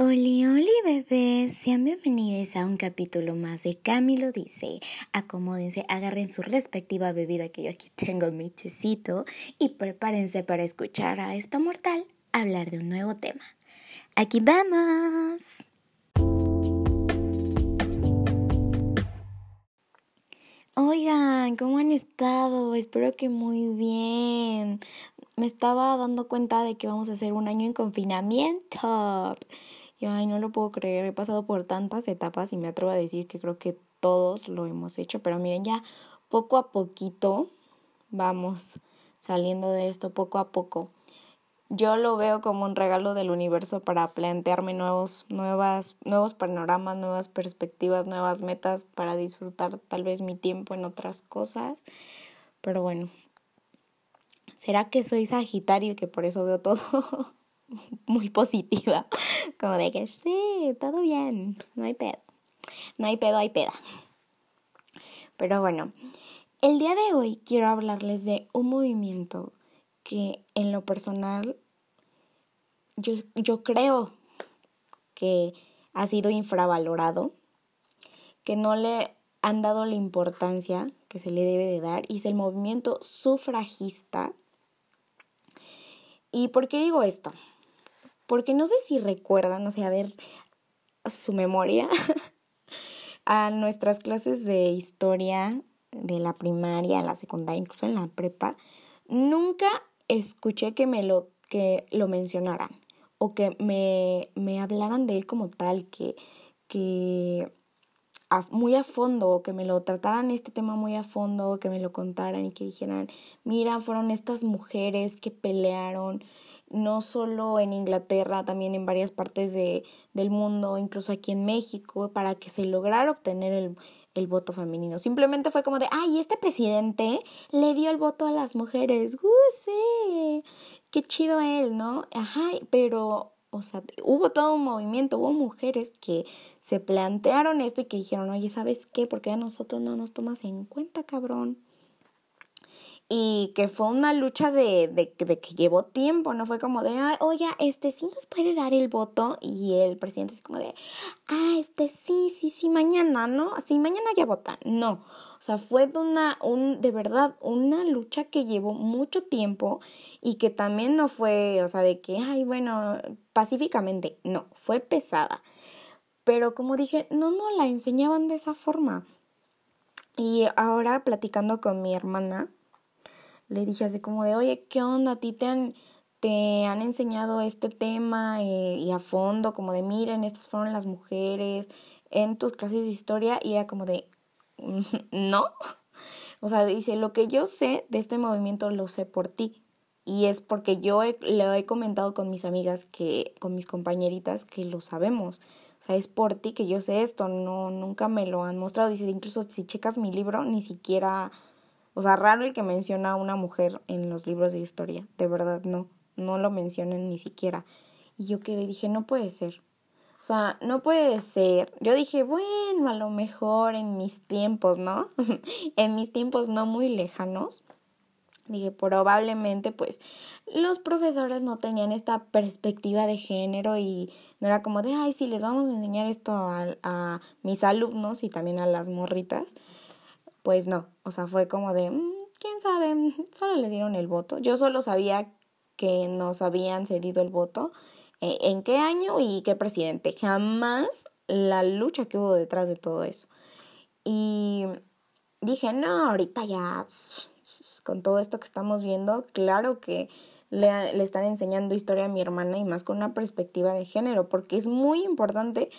Oli, oli, bebés, sean bienvenidos a un capítulo más de Camilo Dice. Acomódense, agarren su respectiva bebida que yo aquí tengo mi tecito y prepárense para escuchar a esta mortal hablar de un nuevo tema. ¡Aquí vamos! Oigan, ¿cómo han estado? Espero que muy bien. Me estaba dando cuenta de que vamos a hacer un año en confinamiento. Yo, ay, no lo puedo creer, he pasado por tantas etapas y me atrevo a decir que creo que todos lo hemos hecho, pero miren, ya poco a poquito vamos saliendo de esto, poco a poco. Yo lo veo como un regalo del universo para plantearme nuevos, nuevas, nuevos panoramas, nuevas perspectivas, nuevas metas para disfrutar tal vez mi tiempo en otras cosas. Pero bueno, ¿será que soy Sagitario y que por eso veo todo? muy positiva, como de que sí, todo bien, no hay pedo, no hay pedo, hay peda. Pero bueno, el día de hoy quiero hablarles de un movimiento que en lo personal yo, yo creo que ha sido infravalorado, que no le han dado la importancia que se le debe de dar, y es el movimiento sufragista. ¿Y por qué digo esto? Porque no sé si recuerdan, o sea, a ver su memoria a nuestras clases de historia de la primaria, la secundaria, incluso en la prepa, nunca escuché que me lo, que lo mencionaran o que me, me hablaran de él como tal, que, que muy a fondo, o que me lo trataran este tema muy a fondo, que me lo contaran y que dijeran, mira, fueron estas mujeres que pelearon no solo en Inglaterra, también en varias partes de, del mundo, incluso aquí en México, para que se lograra obtener el, el voto femenino. Simplemente fue como de, ay, este presidente le dio el voto a las mujeres. ¡Uh! Qué chido él, ¿no? Ajá, pero, o sea, hubo todo un movimiento, hubo mujeres que se plantearon esto y que dijeron, oye, ¿sabes qué? Porque a nosotros no nos tomas en cuenta, cabrón y que fue una lucha de, de, que llevó tiempo, no fue como de, oye, este sí nos puede dar el voto y el presidente es como de, ah, este sí, sí, sí, mañana, ¿no? Sí, mañana ya vota. No, o sea, fue de una, un, de verdad, una lucha que llevó mucho tiempo y que también no fue, o sea, de que, ay, bueno, pacíficamente, no, fue pesada. Pero como dije, no, no la enseñaban de esa forma. Y ahora platicando con mi hermana, le dije así como de, oye, ¿qué onda? ¿A ti te han, te han enseñado este tema eh, y a fondo? Como de, miren, estas fueron las mujeres en tus clases de historia y era como de, no. O sea, dice, lo que yo sé de este movimiento lo sé por ti. Y es porque yo le he comentado con mis amigas, que con mis compañeritas, que lo sabemos. O sea, es por ti que yo sé esto, no, nunca me lo han mostrado. Dice, incluso si checas mi libro, ni siquiera o sea, raro el que menciona a una mujer en los libros de historia. De verdad, no. No lo mencionan ni siquiera. Y yo quedé, dije, no puede ser. O sea, no puede ser. Yo dije, bueno, a lo mejor en mis tiempos, ¿no? en mis tiempos no muy lejanos. Dije, probablemente pues los profesores no tenían esta perspectiva de género y no era como de, ay, sí, les vamos a enseñar esto a, a mis alumnos y también a las morritas pues no, o sea, fue como de, mm, quién sabe, solo le dieron el voto. Yo solo sabía que nos habían cedido el voto, eh, en qué año y qué presidente. Jamás la lucha que hubo detrás de todo eso. Y dije, no, ahorita ya, con todo esto que estamos viendo, claro que le, le están enseñando historia a mi hermana y más con una perspectiva de género, porque es muy importante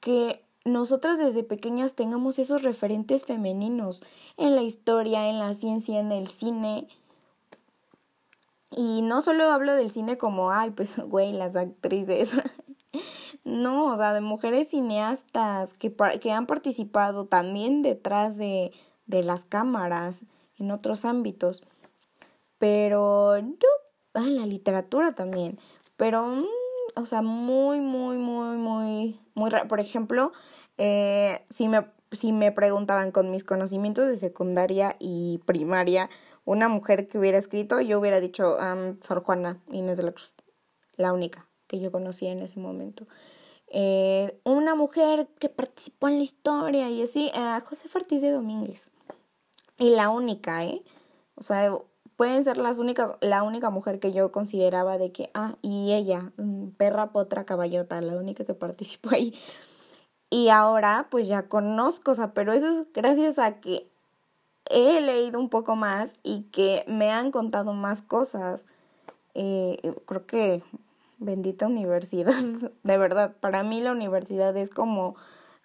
que nosotras desde pequeñas tengamos esos referentes femeninos en la historia, en la ciencia, en el cine. Y no solo hablo del cine como, ay, pues, güey, las actrices. no, o sea, de mujeres cineastas que, han participado también detrás de, de las cámaras en otros ámbitos. Pero, yo, ah, la literatura también. Pero, mm, o sea, muy, muy, muy, muy, muy. Por ejemplo, eh, si, me, si me preguntaban con mis conocimientos de secundaria y primaria, una mujer que hubiera escrito, yo hubiera dicho um, Sor Juana Inés de la Cruz, la única que yo conocía en ese momento. eh, una mujer que participó en la historia y así, a José Ortiz de Domínguez. Y la única, ¿eh? O sea, pueden ser las únicas, la única mujer que yo consideraba de que, ah, y ella, mm, perra, potra, caballota, la única que participó ahí. Y ahora, pues ya conozco, o sea, pero eso es gracias a que he leído un poco más y que me han contado más cosas. Eh, creo que bendita universidad, de verdad, para mí la universidad es como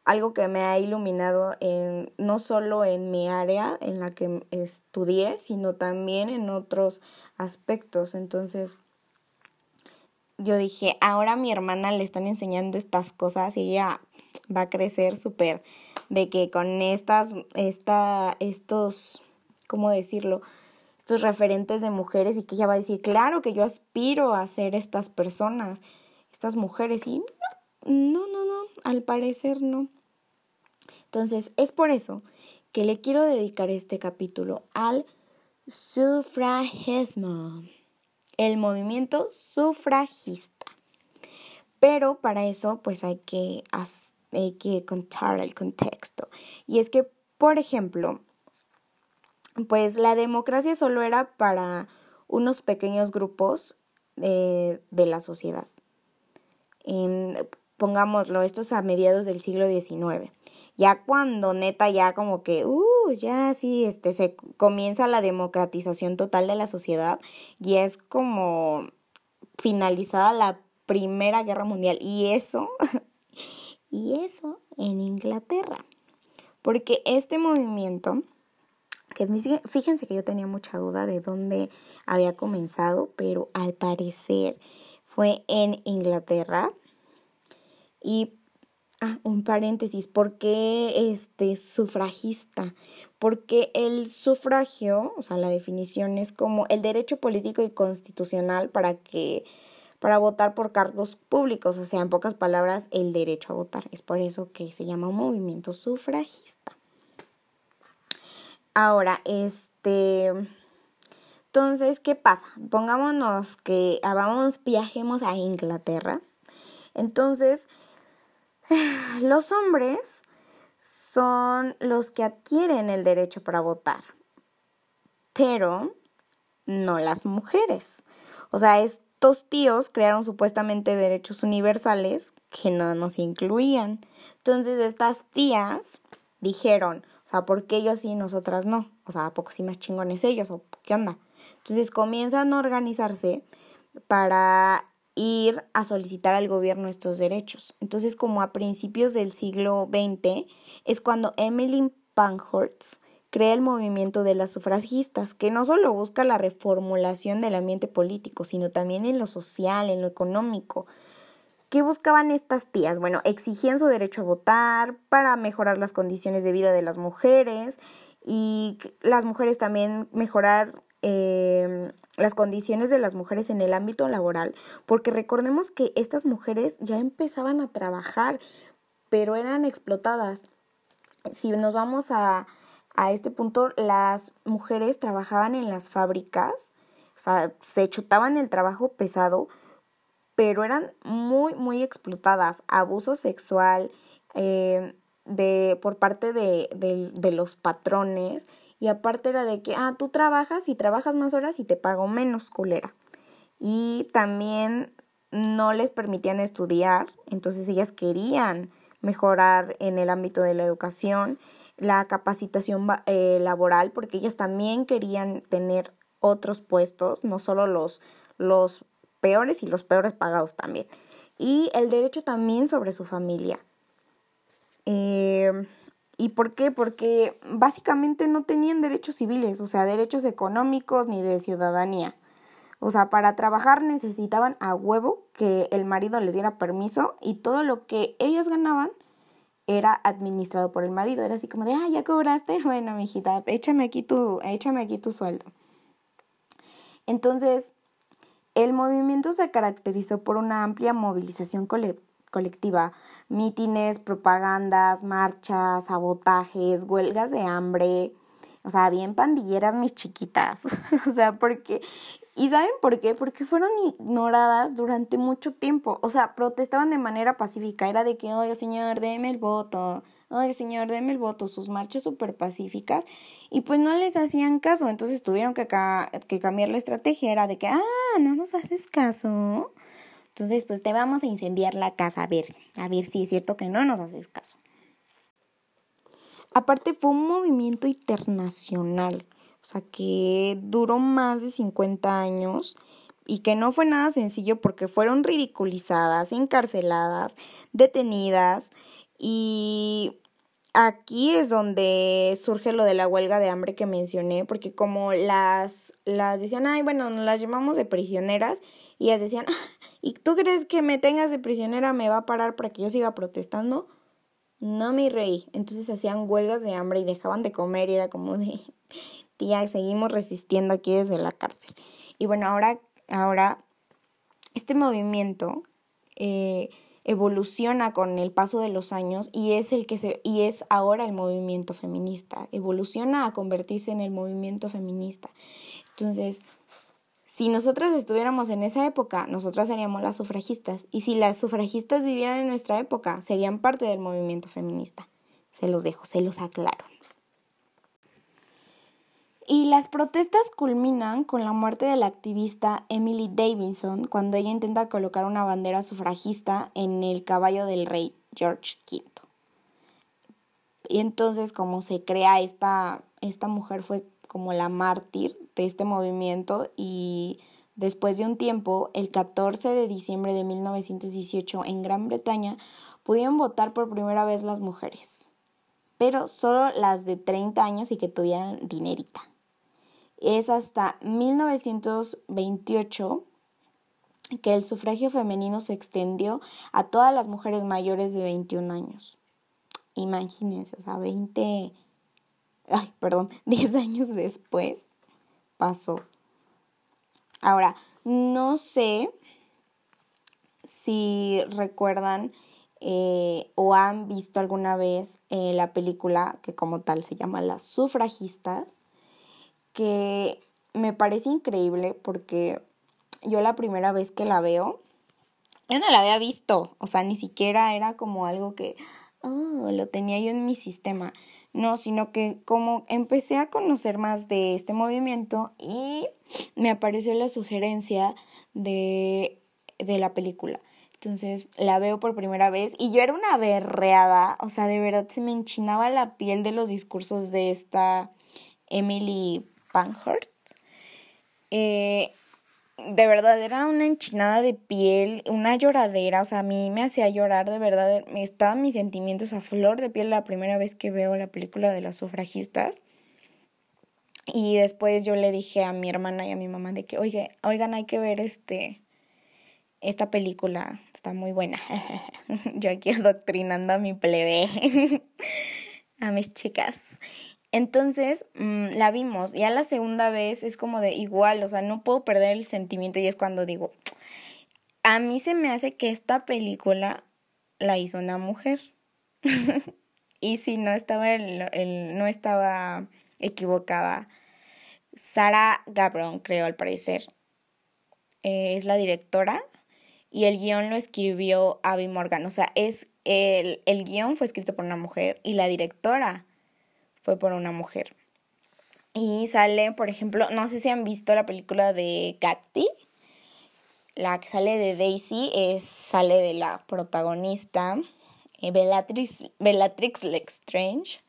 algo que me ha iluminado en no solo en mi área en la que estudié, sino también en otros aspectos. Entonces, yo dije, ahora a mi hermana le están enseñando estas cosas y ella va a crecer súper de que con estas, esta, estos, ¿cómo decirlo? Estos referentes de mujeres y que ella va a decir, claro que yo aspiro a ser estas personas, estas mujeres y no, no, no, al parecer no. Entonces, es por eso que le quiero dedicar este capítulo al sufragismo, el movimiento sufragista. Pero para eso, pues hay que, hay que contar el contexto. Y es que, por ejemplo, pues la democracia solo era para unos pequeños grupos de, de la sociedad. pongámoslo, esto es a mediados del siglo XIX. Ya cuando neta ya como que, uh, ya sí, este, se comienza la democratización total de la sociedad y es como finalizada la Primera Guerra Mundial. Y eso, y eso en Inglaterra. Porque este movimiento, que fíjense que yo tenía mucha duda de dónde había comenzado, pero al parecer fue en Inglaterra. Y Ah, un paréntesis, ¿por qué este sufragista? Porque el sufragio, o sea, la definición es como el derecho político y constitucional para que para votar por cargos públicos, o sea, en pocas palabras, el derecho a votar. Es por eso que se llama movimiento sufragista. Ahora, este entonces, ¿qué pasa? Pongámonos que ah, vamos, viajemos a Inglaterra. Entonces, Los hombres son los que adquieren el derecho para votar, pero no las mujeres. O sea, estos tíos crearon supuestamente derechos universales que no nos incluían. Entonces estas tías dijeron, o sea, ¿por qué ellos sí y nosotras no? O sea, ¿a poco sí más chingones ellos? ¿O qué onda? Entonces comienzan a organizarse para ir a solicitar al gobierno estos derechos. Entonces, como a principios del siglo XX, es cuando Emmeline Pankhurst crea el movimiento de las sufragistas, que no solo busca la reformulación del ambiente político, sino también en lo social, en lo económico. ¿Qué buscaban estas tías? Bueno, exigían su derecho a votar para mejorar las condiciones de vida de las mujeres y las mujeres también mejorar eh, las condiciones de las mujeres en el ámbito laboral, porque recordemos que estas mujeres ya empezaban a trabajar, pero eran explotadas. Si nos vamos a, a este punto, las mujeres trabajaban en las fábricas, o sea, se chutaban el trabajo pesado, pero eran muy, muy explotadas. Abuso sexual eh, de, por parte de, de, de los patrones y aparte era de que, ah, tú trabajas y trabajas más horas y te pago menos, culera. Y también no les permitían estudiar, entonces ellas querían mejorar en el ámbito de la educación, la capacitación eh, laboral, porque ellas también querían tener otros puestos, no solo los, los peores y los peores pagados también. Y el derecho también sobre su familia. Eh, ¿Y por qué? Porque básicamente no tenían derechos civiles, o sea, derechos económicos ni de ciudadanía. O sea, para trabajar necesitaban a huevo que el marido les diera permiso y todo lo que ellas ganaban era administrado por el marido. Era así como de, ah, ya cobraste, bueno, mijita, échame aquí tu, échame aquí tu sueldo. Entonces, el movimiento se caracterizó por una amplia movilización colectiva, mítines, propagandas, marchas, sabotajes, huelgas de hambre, o sea, bien pandilleras mis chiquitas, o sea, porque ¿Y saben por qué? Porque fueron ignoradas durante mucho tiempo. O sea, protestaban de manera pacífica. Era de que, oiga, señor, deme el voto. Oiga, señor, deme el voto. Sus marchas súper pacíficas. Y pues no les hacían caso. Entonces tuvieron que, que cambiar la estrategia. Era de que, ah, no nos haces caso. Entonces, pues te vamos a incendiar la casa. A ver, a ver si es cierto que no nos haces caso. Aparte, fue un movimiento internacional o sea, que duró más de 50 años y que no fue nada sencillo porque fueron ridiculizadas, encarceladas, detenidas y aquí es donde surge lo de la huelga de hambre que mencioné, porque como las, las decían, ay, bueno, nos las llamamos de prisioneras, y ellas decían, ah, ¿y tú crees que me tengas de prisionera me va a parar para que yo siga protestando? No, mi rey. Entonces hacían huelgas de hambre y dejaban de comer y era como de, tía, seguimos resistiendo aquí desde la cárcel. Y bueno, ahora, ahora este movimiento eh, evoluciona con el paso de los años y es el que se y es ahora el movimiento feminista evoluciona a convertirse en el movimiento feminista entonces si nosotras estuviéramos en esa época nosotras seríamos las sufragistas. Y si las sufragistas vivieran en nuestra época serían parte del movimiento feminista. Se los dejo se los aclaro. Y las protestas culminan con la muerte de la activista Emily Davidson cuando ella intenta colocar una bandera sufragista en el caballo del rey George V. Y entonces como se crea esta, esta mujer fue como la mártir de este movimiento y después de un tiempo, el 14 de diciembre de 1918 en Gran Bretaña, pudieron votar por primera vez las mujeres, pero solo las de 30 años y que tuvieran dinerita es hasta 1928 que el sufragio femenino se extendió a todas las mujeres mayores de 21 años. Imagínense, o sea, 20, ay, perdón, 10 años después pasó. Ahora, no sé si recuerdan eh, o han visto alguna vez eh, la película que como tal se llama Las sufragistas que me parece increíble porque yo la primera vez que la veo, yo no la había visto, o sea, ni siquiera era como algo que, oh, lo tenía yo en mi sistema, no, sino que como empecé a conocer más de este movimiento y me apareció la sugerencia de, de la película. Entonces la veo por primera vez y yo era una berreada, o sea, de verdad se me enchinaba la piel de los discursos de esta Emily Pankhurst. Eh, de verdad era una enchinada de piel, una lloradera, o sea, a mí me hacía llorar, de verdad, estaban mis sentimientos a flor de piel la primera vez que veo la película de las sufragistas. Y después yo le dije a mi hermana y a mi mamá de que, oye, oigan, hay que ver este, esta película, está muy buena. yo aquí adoctrinando a mi plebe, a mis chicas. Entonces mm, la vimos, ya la segunda vez es como de igual, o sea, no puedo perder el sentimiento y es cuando digo, a mí se me hace que esta película la hizo una mujer. y si no estaba, el, no estaba equivocada, Sara Gabron, creo al parecer, eh, es la directora y el guion lo escribió Abby Morgan, o sea, es el, el guion fue escrito por una mujer y la directora fue por una mujer. Y sale, por ejemplo, no sé si han visto la película de Gatsby. La que sale de Daisy es, sale de la protagonista, eh, Bellatrix Lestrange.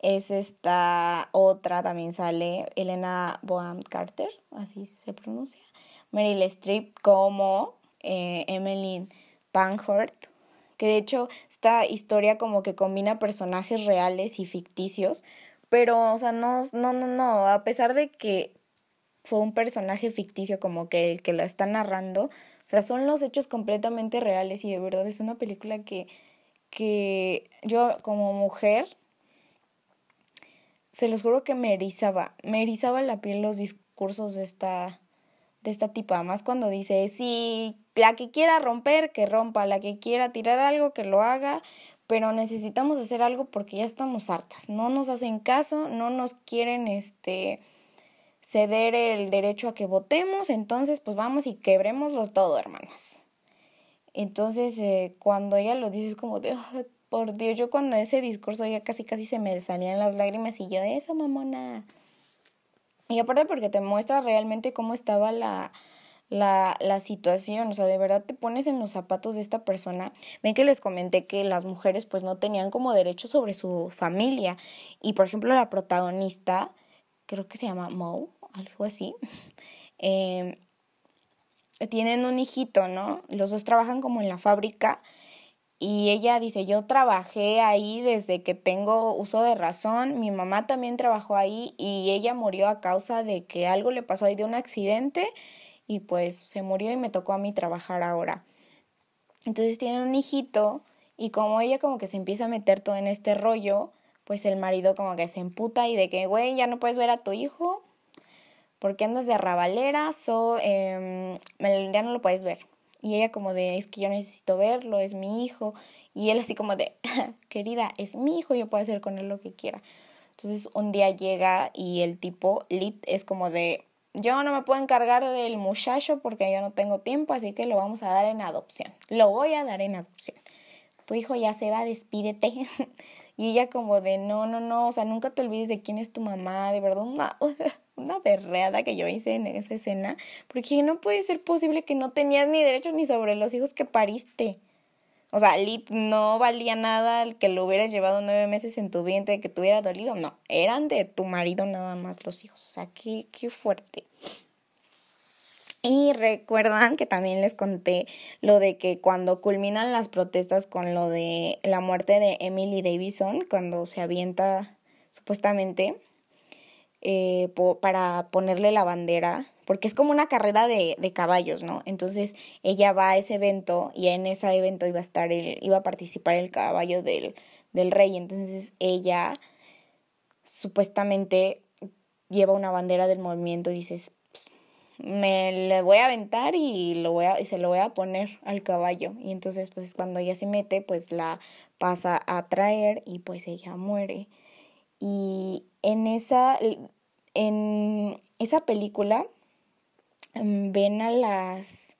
Es esta otra, también sale Elena Boham Carter, así se pronuncia. Meryl Streep como eh, Emmeline Pankhurst, que de hecho esta historia como que combina personajes reales y ficticios, pero, o sea, no, no, no, no, a pesar de que fue un personaje ficticio como que el que lo está narrando, o sea, son los hechos completamente reales y de verdad es una película que, que yo como mujer, se los juro que me erizaba, me erizaba la piel los discursos de esta, de esta tipa, más cuando dice, si la que quiera romper, que rompa, la que quiera tirar algo, que lo haga, pero necesitamos hacer algo porque ya estamos hartas, no nos hacen caso, no nos quieren este ceder el derecho a que votemos, entonces pues vamos y quebrémoslo todo, hermanas. Entonces, eh, cuando ella lo dice es como de, por Dios, yo cuando ese discurso ya casi casi se me salían las lágrimas y yo, eso, mamona. Y aparte porque te muestra realmente cómo estaba la, la, la situación, o sea, de verdad te pones en los zapatos de esta persona. Ven que les comenté que las mujeres pues no tenían como derecho sobre su familia. Y por ejemplo la protagonista, creo que se llama Mo, algo así, eh, tienen un hijito, ¿no? Los dos trabajan como en la fábrica y ella dice, yo trabajé ahí desde que tengo uso de razón, mi mamá también trabajó ahí y ella murió a causa de que algo le pasó ahí de un accidente y pues se murió y me tocó a mí trabajar ahora. Entonces tienen un hijito y como ella como que se empieza a meter todo en este rollo, pues el marido como que se emputa y de que, güey, ya no puedes ver a tu hijo porque andas de arrabalera, so, eh, ya no lo puedes ver. Y ella como de, es que yo necesito verlo, es mi hijo. Y él así como de, querida, es mi hijo, yo puedo hacer con él lo que quiera. Entonces un día llega y el tipo, Lit, es como de, yo no me puedo encargar del muchacho porque yo no tengo tiempo, así que lo vamos a dar en adopción. Lo voy a dar en adopción. Tu hijo ya se va, despídete. y ella como de, no, no, no, o sea, nunca te olvides de quién es tu mamá, de verdad, una, una berreada que yo hice en esa escena, porque no puede ser posible que no tenías ni derechos ni sobre los hijos que pariste. O sea, no valía nada el que lo hubieras llevado nueve meses en tu vientre, que te hubiera dolido. No, eran de tu marido nada más los hijos. O sea, qué, qué fuerte. Y recuerdan que también les conté lo de que cuando culminan las protestas con lo de la muerte de Emily Davison, cuando se avienta supuestamente eh, para ponerle la bandera, porque es como una carrera de, de, caballos, ¿no? Entonces ella va a ese evento y en ese evento iba a estar el, iba a participar el caballo del, del rey. Entonces ella supuestamente lleva una bandera del movimiento y dices, me le voy a aventar y lo voy a, y se lo voy a poner al caballo. Y entonces, pues cuando ella se mete, pues la pasa a traer y pues ella muere. Y en esa, en esa película ven a las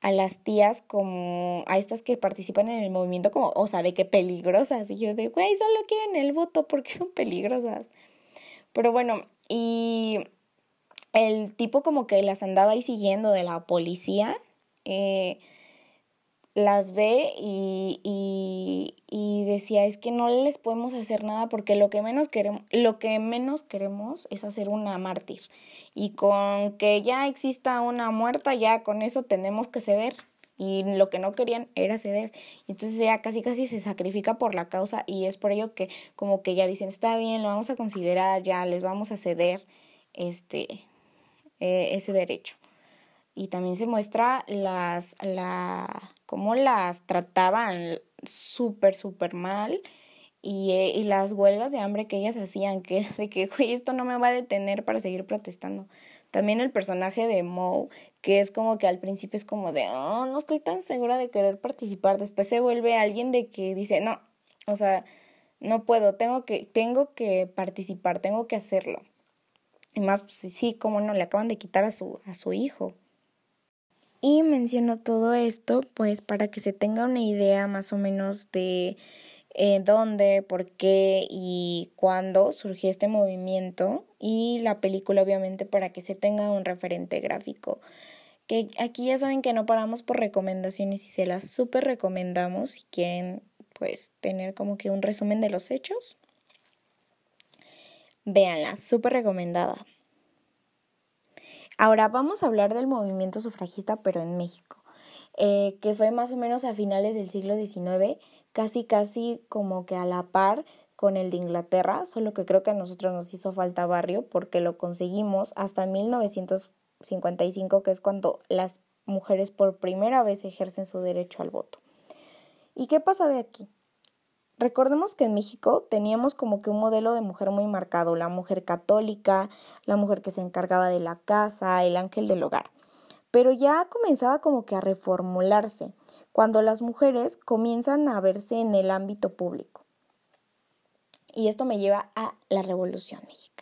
a las tías como a estas que participan en el movimiento como, o sea, de qué peligrosas. Y yo de, güey, solo quieren el voto porque son peligrosas. Pero bueno, y el tipo como que las andaba ahí siguiendo de la policía. Eh, las ve y, y, y, decía es que no les podemos hacer nada porque lo que menos queremos lo que menos queremos es hacer una mártir y con que ya exista una muerta ya con eso tenemos que ceder. Y lo que no querían era ceder. Entonces ya casi casi se sacrifica por la causa y es por ello que como que ya dicen está bien lo vamos a considerar ya les vamos a ceder este eh, ese derecho y también se muestra las la cómo las trataban súper, súper mal y, eh, y, las huelgas de hambre que ellas hacían, que de que, güey, esto no me va a detener para seguir protestando. También el personaje de Mo, que es como que al principio es como de, oh, no estoy tan segura de querer participar. Después se vuelve alguien de que dice, no, o sea, no puedo, tengo que, tengo que participar, tengo que hacerlo. Y más, pues sí, como no, le acaban de quitar a su, a su hijo. Y menciono todo esto pues para que se tenga una idea más o menos de dónde, por qué y cuándo surgió este movimiento y la película obviamente para que se tenga un referente gráfico. Que aquí ya saben que no paramos por recomendaciones y se las súper recomendamos si quieren pues tener como que un resumen de los hechos. Véanla, súper recomendada. Ahora vamos a hablar del movimiento sufragista, pero en México, eh, que fue más o menos a finales del siglo XIX, casi casi como que a la par con el de Inglaterra, solo que creo que a nosotros nos hizo falta barrio porque lo conseguimos hasta 1955, que es cuando las mujeres por primera vez ejercen su derecho al voto. ¿Y qué pasa de aquí? Recordemos que en México teníamos como que un modelo de mujer muy marcado, la mujer católica, la mujer que se encargaba de la casa, el ángel del hogar. Pero ya comenzaba como que a reformularse cuando las mujeres comienzan a verse en el ámbito público. Y esto me lleva a la Revolución Mexicana.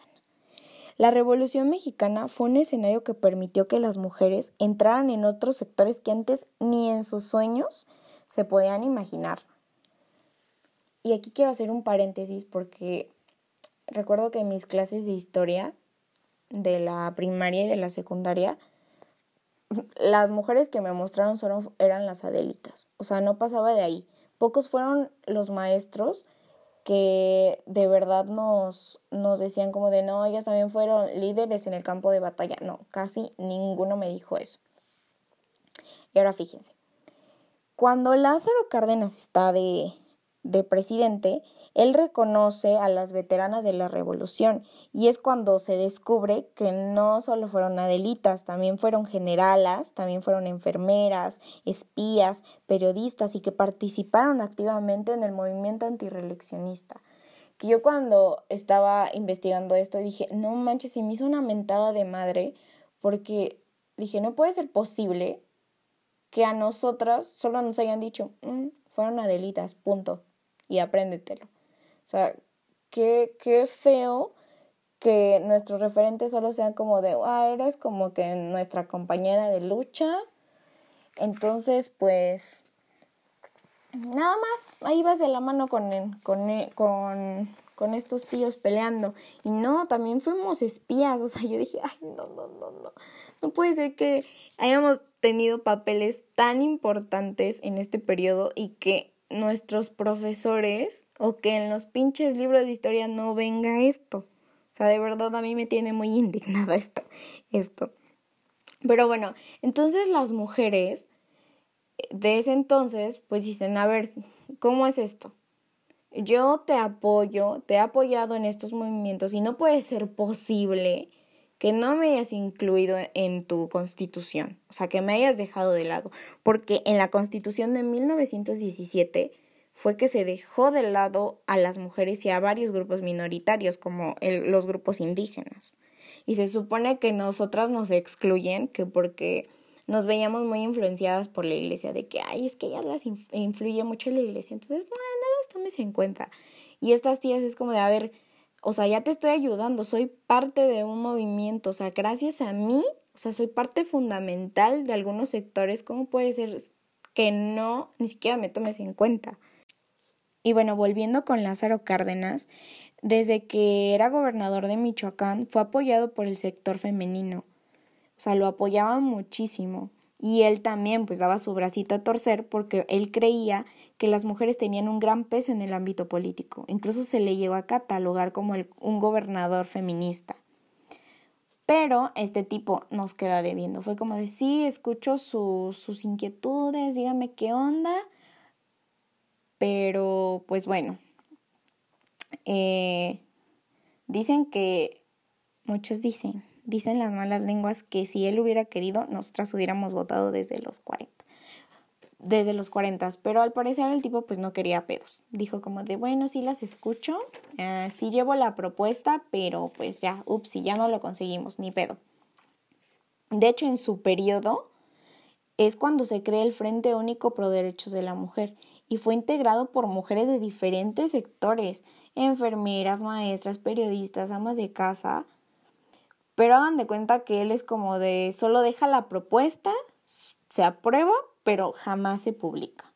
La Revolución Mexicana fue un escenario que permitió que las mujeres entraran en otros sectores que antes ni en sus sueños se podían imaginar. Y aquí quiero hacer un paréntesis porque recuerdo que en mis clases de historia de la primaria y de la secundaria, las mujeres que me mostraron solo eran las Adelitas. O sea, no pasaba de ahí. Pocos fueron los maestros que de verdad nos, nos decían como de no, ellas también fueron líderes en el campo de batalla. No, casi ninguno me dijo eso. Y ahora fíjense, cuando Lázaro Cárdenas está de, de presidente, él reconoce a las veteranas de la revolución y es cuando se descubre que no solo fueron adelitas, también fueron generalas, también fueron enfermeras, espías, periodistas y que participaron activamente en el movimiento antireeleccionista. Que yo cuando estaba investigando esto dije, no manches, y me hizo una mentada de madre porque dije, no puede ser posible que a nosotras solo nos hayan dicho, mm, fueron adelitas, punto, y apréndetelo. O sea, qué, qué feo que nuestros referentes solo sean como de, ah, eres como que nuestra compañera de lucha. Entonces, pues, nada más, ahí vas de la mano con, con, con, con estos tíos peleando. Y no, también fuimos espías. O sea, yo dije, ay, no, no, no, no. No puede ser que hayamos tenido papeles tan importantes en este periodo y que nuestros profesores o que en los pinches libros de historia no venga esto. O sea, de verdad a mí me tiene muy indignada esto. esto. Pero bueno, entonces las mujeres de ese entonces pues dicen, a ver, ¿cómo es esto? Yo te apoyo, te he apoyado en estos movimientos y no puede ser posible que no me hayas incluido en tu constitución, o sea, que me hayas dejado de lado, porque en la constitución de 1917 fue que se dejó de lado a las mujeres y a varios grupos minoritarios, como los grupos indígenas. Y se supone que nosotras nos excluyen, que porque nos veíamos muy influenciadas por la iglesia, de que, ay, es que ellas las influye mucho la iglesia, entonces, no, no las tomes en cuenta. Y estas tías es como de, a ver, o sea, ya te estoy ayudando, soy parte de un movimiento, o sea, gracias a mí, o sea, soy parte fundamental de algunos sectores, ¿cómo puede ser que no, ni siquiera me tomes en cuenta? Y bueno, volviendo con Lázaro Cárdenas, desde que era gobernador de Michoacán fue apoyado por el sector femenino, o sea, lo apoyaban muchísimo. Y él también pues daba su bracito a torcer porque él creía que las mujeres tenían un gran peso en el ámbito político. Incluso se le llegó a catalogar como un gobernador feminista. Pero este tipo nos queda debiendo. Fue como de, sí, escucho sus inquietudes, dígame qué onda. Pero, pues bueno, eh, dicen que, muchos dicen, dicen las malas lenguas que si él hubiera querido, nosotras hubiéramos votado desde los 40 desde los 40, pero al parecer el tipo pues no quería pedos. Dijo como de, bueno, sí las escucho, uh, sí llevo la propuesta, pero pues ya, ups, ya no lo conseguimos, ni pedo. De hecho, en su periodo es cuando se crea el Frente Único Pro Derechos de la Mujer y fue integrado por mujeres de diferentes sectores, enfermeras, maestras, periodistas, amas de casa. Pero hagan de cuenta que él es como de, solo deja la propuesta, se aprueba, pero jamás se publica.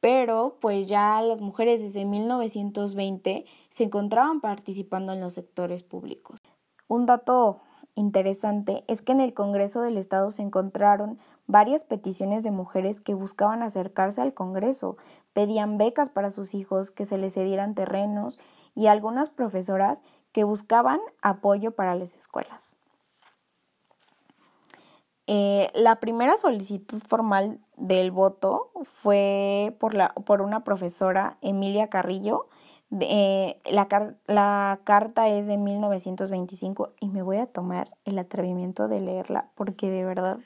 Pero pues ya las mujeres desde 1920 se encontraban participando en los sectores públicos. Un dato interesante es que en el Congreso del Estado se encontraron varias peticiones de mujeres que buscaban acercarse al Congreso, pedían becas para sus hijos, que se les cedieran terrenos y algunas profesoras que buscaban apoyo para las escuelas. Eh, la primera solicitud formal del voto fue por, la, por una profesora, Emilia Carrillo. Eh, la, la carta es de 1925 y me voy a tomar el atrevimiento de leerla porque de verdad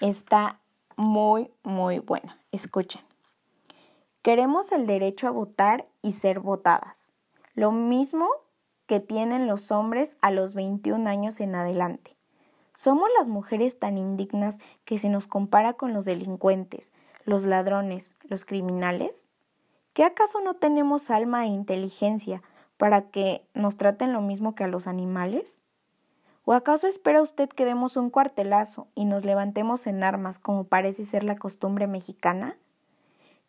está muy, muy buena. Escuchen. Queremos el derecho a votar y ser votadas. Lo mismo que tienen los hombres a los 21 años en adelante. Somos las mujeres tan indignas que se nos compara con los delincuentes, los ladrones, los criminales. ¿Qué acaso no tenemos alma e inteligencia? para que nos traten lo mismo que a los animales? ¿O acaso espera usted que demos un cuartelazo y nos levantemos en armas como parece ser la costumbre mexicana?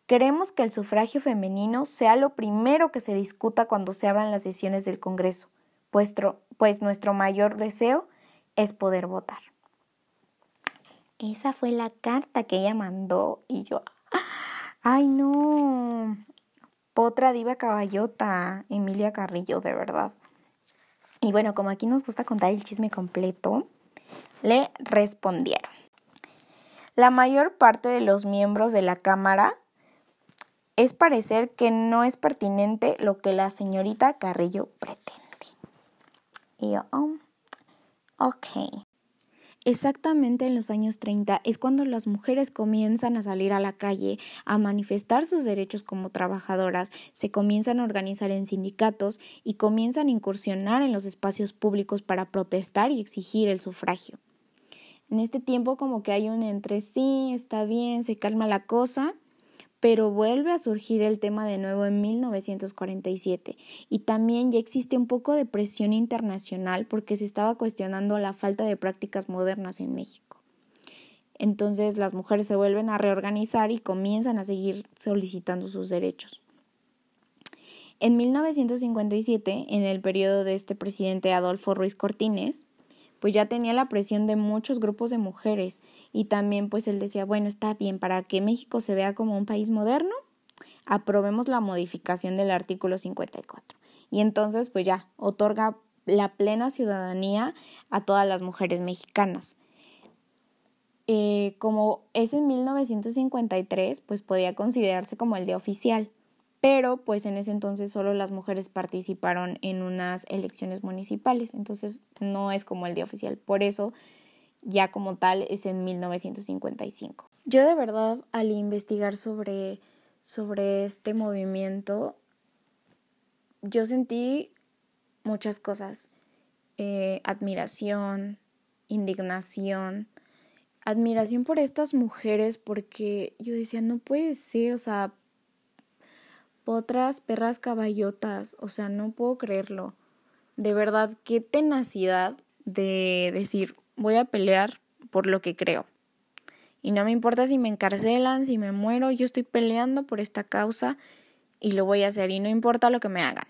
Queremos que el sufragio femenino sea lo primero que se discuta cuando se abran las sesiones del Congreso, pues nuestro mayor deseo es poder votar. Esa fue la carta que ella mandó y yo, ay no, potra diva caballota, Emilia Carrillo, de verdad. Y bueno, como aquí nos gusta contar el chisme completo, le respondieron. La mayor parte de los miembros de la Cámara es parecer que no es pertinente lo que la señorita Carrillo pretende. Y yo, oh, ok. Exactamente en los años 30 es cuando las mujeres comienzan a salir a la calle a manifestar sus derechos como trabajadoras, se comienzan a organizar en sindicatos y comienzan a incursionar en los espacios públicos para protestar y exigir el sufragio. En este tiempo como que hay un entre sí, está bien, se calma la cosa, pero vuelve a surgir el tema de nuevo en 1947 y también ya existe un poco de presión internacional porque se estaba cuestionando la falta de prácticas modernas en México. Entonces las mujeres se vuelven a reorganizar y comienzan a seguir solicitando sus derechos. En 1957, en el periodo de este presidente Adolfo Ruiz Cortines, pues ya tenía la presión de muchos grupos de mujeres y también pues él decía, bueno, está bien, para que México se vea como un país moderno, aprobemos la modificación del artículo 54. Y entonces pues ya otorga la plena ciudadanía a todas las mujeres mexicanas. Eh, como es en 1953, pues podía considerarse como el día oficial pero pues en ese entonces solo las mujeres participaron en unas elecciones municipales, entonces no es como el día oficial, por eso ya como tal es en 1955. Yo de verdad al investigar sobre, sobre este movimiento, yo sentí muchas cosas, eh, admiración, indignación, admiración por estas mujeres porque yo decía, no puede ser, o sea, otras perras caballotas, o sea, no puedo creerlo. De verdad, qué tenacidad de decir, voy a pelear por lo que creo. Y no me importa si me encarcelan, si me muero, yo estoy peleando por esta causa y lo voy a hacer y no importa lo que me hagan.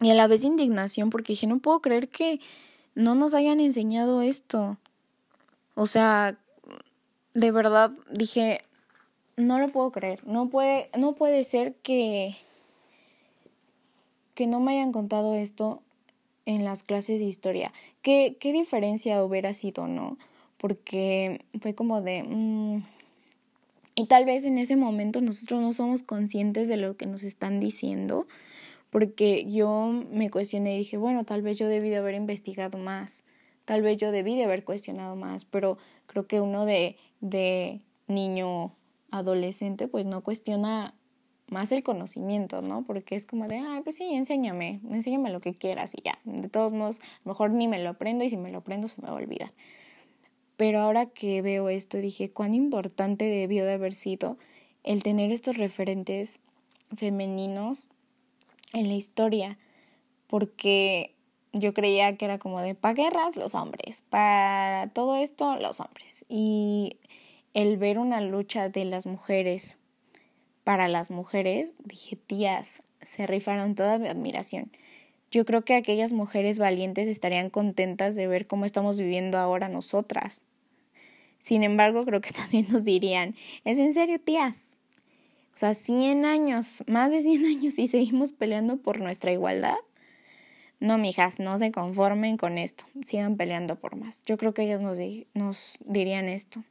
Y a la vez indignación porque dije, no puedo creer que no nos hayan enseñado esto. O sea, de verdad dije, no lo puedo creer. No puede, no puede ser que, que no me hayan contado esto en las clases de historia. ¿Qué, qué diferencia hubiera sido, no? Porque fue como de... Mm, y tal vez en ese momento nosotros no somos conscientes de lo que nos están diciendo, porque yo me cuestioné y dije, bueno, tal vez yo debí de haber investigado más, tal vez yo debí de haber cuestionado más, pero creo que uno de, de niño adolescente pues no cuestiona más el conocimiento, ¿no? Porque es como de, ay, pues sí, enséñame, enséñame lo que quieras y ya. De todos modos, mejor ni me lo aprendo y si me lo aprendo se me va a olvidar. Pero ahora que veo esto, dije, cuán importante debió de haber sido el tener estos referentes femeninos en la historia, porque yo creía que era como de, para guerras, los hombres, para todo esto, los hombres. Y el ver una lucha de las mujeres para las mujeres, dije, tías, se rifaron toda mi admiración. Yo creo que aquellas mujeres valientes estarían contentas de ver cómo estamos viviendo ahora nosotras. Sin embargo, creo que también nos dirían, ¿es en serio, tías? O sea, 100 años, más de 100 años y seguimos peleando por nuestra igualdad. No, mijas, no se conformen con esto, sigan peleando por más. Yo creo que ellas nos, nos dirían esto.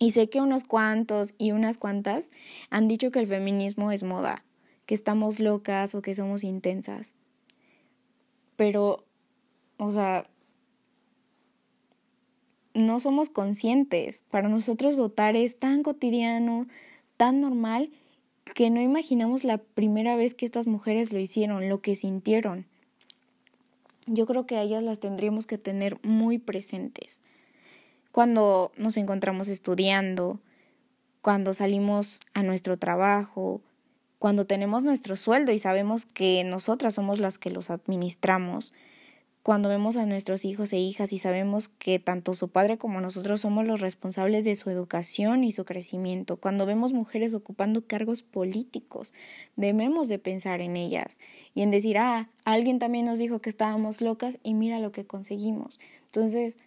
Y sé que unos cuantos y unas cuantas han dicho que el feminismo es moda, que estamos locas o que somos intensas. Pero, o sea, no somos conscientes. Para nosotros votar es tan cotidiano, tan normal, que no imaginamos la primera vez que estas mujeres lo hicieron, lo que sintieron. Yo creo que a ellas las tendríamos que tener muy presentes cuando nos encontramos estudiando, cuando salimos a nuestro trabajo, cuando tenemos nuestro sueldo y sabemos que nosotras somos las que los administramos, cuando vemos a nuestros hijos e hijas y sabemos que tanto su padre como nosotros somos los responsables de su educación y su crecimiento, cuando vemos mujeres ocupando cargos políticos, debemos de pensar en ellas y en decir, ah, alguien también nos dijo que estábamos locas y mira lo que conseguimos. Entonces,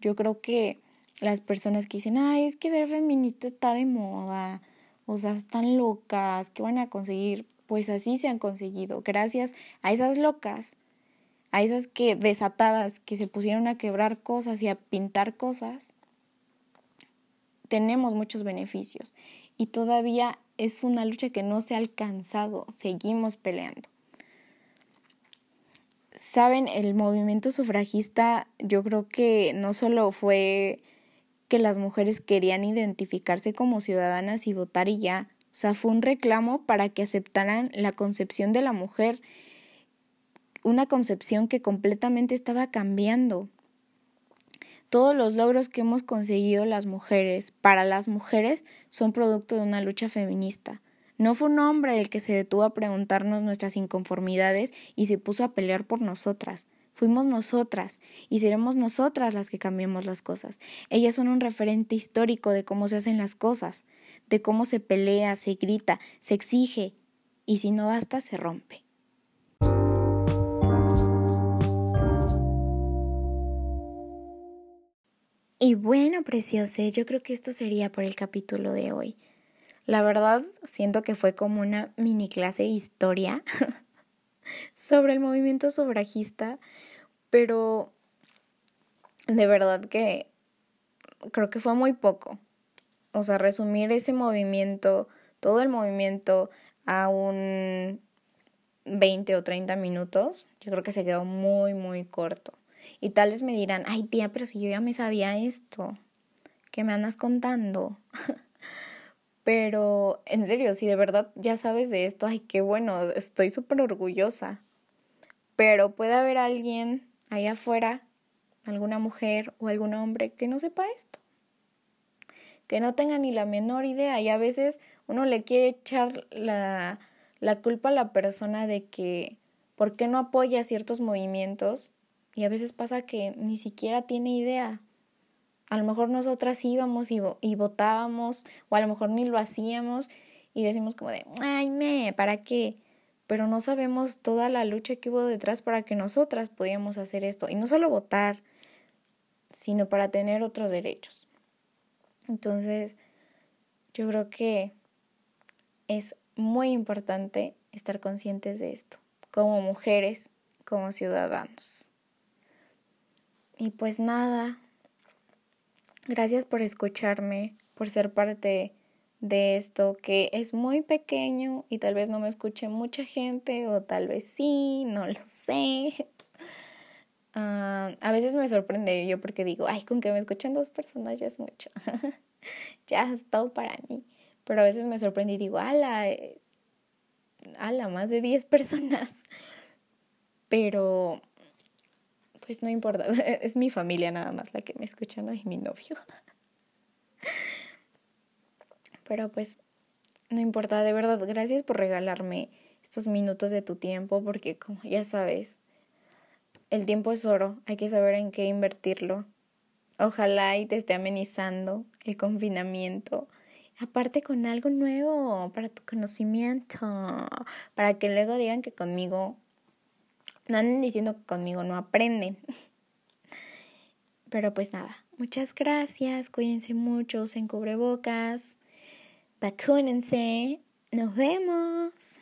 yo creo que las personas que dicen, ay, es que ser feminista está de moda, o sea, están locas, ¿qué van a conseguir? Pues así se han conseguido, gracias a esas locas a esas que desatadas que se pusieron a quebrar cosas y a pintar cosas, tenemos muchos beneficios y todavía es una lucha que no se ha alcanzado, seguimos peleando. Saben, el movimiento sufragista yo creo que no solo fue que las mujeres querían identificarse como ciudadanas y votar y ya, o sea, fue un reclamo para que aceptaran la concepción de la mujer una concepción que completamente estaba cambiando. Todos los logros que hemos conseguido las mujeres para las mujeres son producto de una lucha feminista. No fue un hombre el que se detuvo a preguntarnos nuestras inconformidades y se puso a pelear por nosotras. Fuimos nosotras y seremos nosotras las que cambiemos las cosas. Ellas son un referente histórico de cómo se hacen las cosas, de cómo se pelea, se grita, se exige y si no basta, se rompe. Y bueno, preciosa, yo creo que esto sería por el capítulo de hoy. La verdad, siento que fue como una mini clase de historia sobre el movimiento sufragista, pero de verdad que creo que fue muy poco. O sea, resumir ese movimiento, todo el movimiento a un 20 o 30 minutos, yo creo que se quedó muy, muy corto. Y tal vez me dirán, ay tía, pero si yo ya me sabía esto, ¿qué me andas contando? pero en serio, si de verdad ya sabes de esto, ay, qué bueno, estoy súper orgullosa. Pero puede haber alguien ahí afuera, alguna mujer o algún hombre que no sepa esto, que no tenga ni la menor idea y a veces uno le quiere echar la, la culpa a la persona de que, ¿por qué no apoya ciertos movimientos? Y a veces pasa que ni siquiera tiene idea. A lo mejor nosotras íbamos y, y votábamos, o a lo mejor ni lo hacíamos, y decimos como de, ay, me, ¿para qué? Pero no sabemos toda la lucha que hubo detrás para que nosotras podíamos hacer esto. Y no solo votar, sino para tener otros derechos. Entonces, yo creo que es muy importante estar conscientes de esto, como mujeres, como ciudadanos. Y pues nada, gracias por escucharme, por ser parte de esto que es muy pequeño y tal vez no me escuche mucha gente o tal vez sí, no lo sé. Ah, a veces me sorprende yo porque digo, ay, con que me escuchen dos personas ya es mucho. ya es todo para mí. Pero a veces me sorprende y digo, ala, eh, ala, más de 10 personas. Pero pues no importa, es mi familia nada más la que me escucha, no es mi novio. Pero pues no importa, de verdad, gracias por regalarme estos minutos de tu tiempo, porque como ya sabes, el tiempo es oro, hay que saber en qué invertirlo. Ojalá y te esté amenizando el confinamiento. Aparte con algo nuevo para tu conocimiento, para que luego digan que conmigo no anden diciendo que conmigo no aprenden. Pero pues nada, muchas gracias, cuídense mucho, usen cubrebocas, vacúnense, nos vemos.